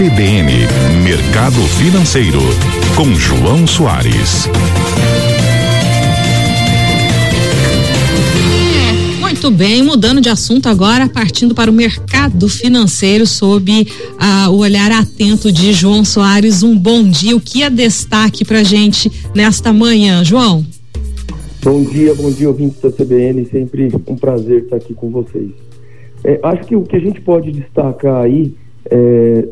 CBN Mercado Financeiro, com João Soares. Muito bem, mudando de assunto agora, partindo para o mercado financeiro sob ah, o olhar atento de João Soares. Um bom dia. O que é destaque para gente nesta manhã, João? Bom dia, bom dia, ouvintes da CBN. Sempre um prazer estar aqui com vocês. É, acho que o que a gente pode destacar aí, é,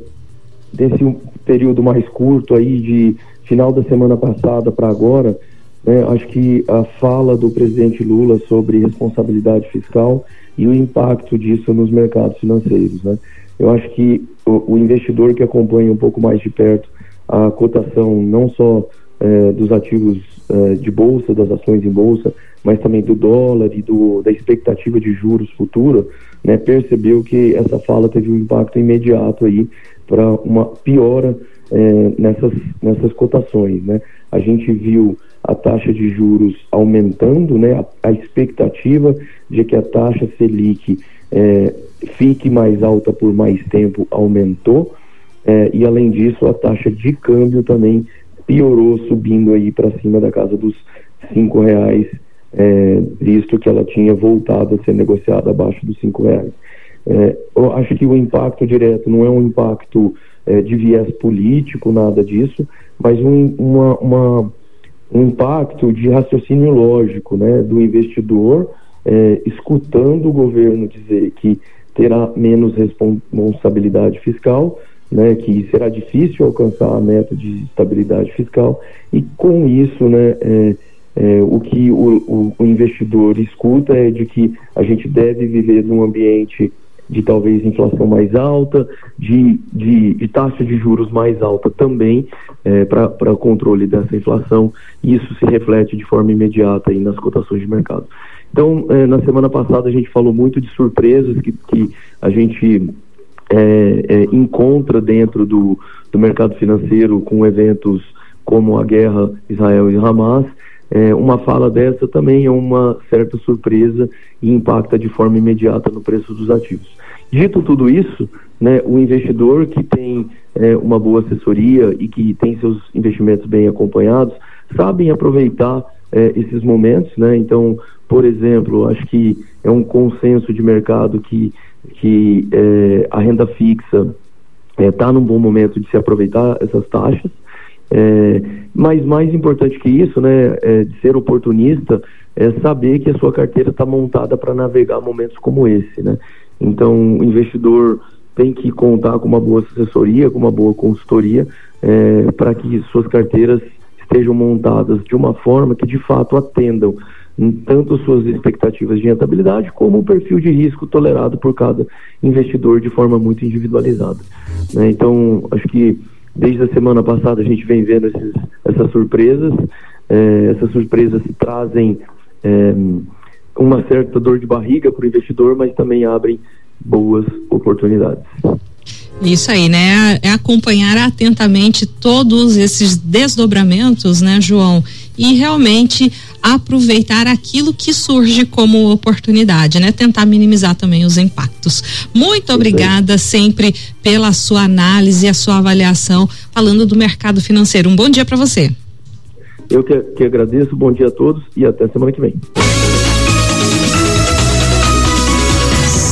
desse período mais curto aí, de final da semana passada para agora, né? Acho que a fala do presidente Lula sobre responsabilidade fiscal e o impacto disso nos mercados financeiros. Né? Eu acho que o, o investidor que acompanha um pouco mais de perto a cotação não só eh, dos ativos eh, de bolsa, das ações em bolsa, mas também do dólar e do, da expectativa de juros futura, né, percebeu que essa fala teve um impacto imediato aí para uma piora eh, nessas, nessas cotações. Né? A gente viu a taxa de juros aumentando, né, a, a expectativa de que a taxa Selic é, fique mais alta por mais tempo aumentou, é, e além disso a taxa de câmbio também piorou, subindo aí para cima da casa dos cinco reais, é, visto que ela tinha voltado a ser negociada abaixo dos cinco reais. É, eu acho que o impacto direto não é um impacto é, de viés político, nada disso, mas um, uma, uma um impacto de raciocínio lógico né, do investidor, é, escutando o governo dizer que terá menos responsabilidade fiscal, né, que será difícil alcançar a meta de estabilidade fiscal, e com isso, né, é, é, o que o, o, o investidor escuta é de que a gente deve viver num ambiente de talvez inflação mais alta, de, de, de taxa de juros mais alta também é, para o controle dessa inflação. Isso se reflete de forma imediata aí nas cotações de mercado. Então, é, na semana passada a gente falou muito de surpresas que, que a gente é, é, encontra dentro do, do mercado financeiro com eventos como a guerra Israel e Hamas. É, uma fala dessa também é uma certa surpresa e impacta de forma imediata no preço dos ativos. Dito tudo isso, né, o investidor que tem é, uma boa assessoria e que tem seus investimentos bem acompanhados, sabem aproveitar é, esses momentos, né? Então, por exemplo, acho que é um consenso de mercado que, que é, a renda fixa está num bom momento de se aproveitar essas taxas. É, mas mais importante que isso, né, é, de ser oportunista, é saber que a sua carteira está montada para navegar momentos como esse, né? Então, o investidor tem que contar com uma boa assessoria, com uma boa consultoria, é, para que suas carteiras estejam montadas de uma forma que de fato atendam tanto suas expectativas de rentabilidade como o perfil de risco tolerado por cada investidor de forma muito individualizada. Né? Então, acho que desde a semana passada a gente vem vendo esses, essas surpresas. É, essas surpresas trazem é, uma certa dor de barriga para o investidor, mas também abrem boas oportunidades. Isso aí, né? É acompanhar atentamente todos esses desdobramentos, né, João? E realmente aproveitar aquilo que surge como oportunidade, né? Tentar minimizar também os impactos. Muito obrigada sempre pela sua análise e a sua avaliação falando do mercado financeiro. Um bom dia para você. Eu que, que agradeço, bom dia a todos e até semana que vem.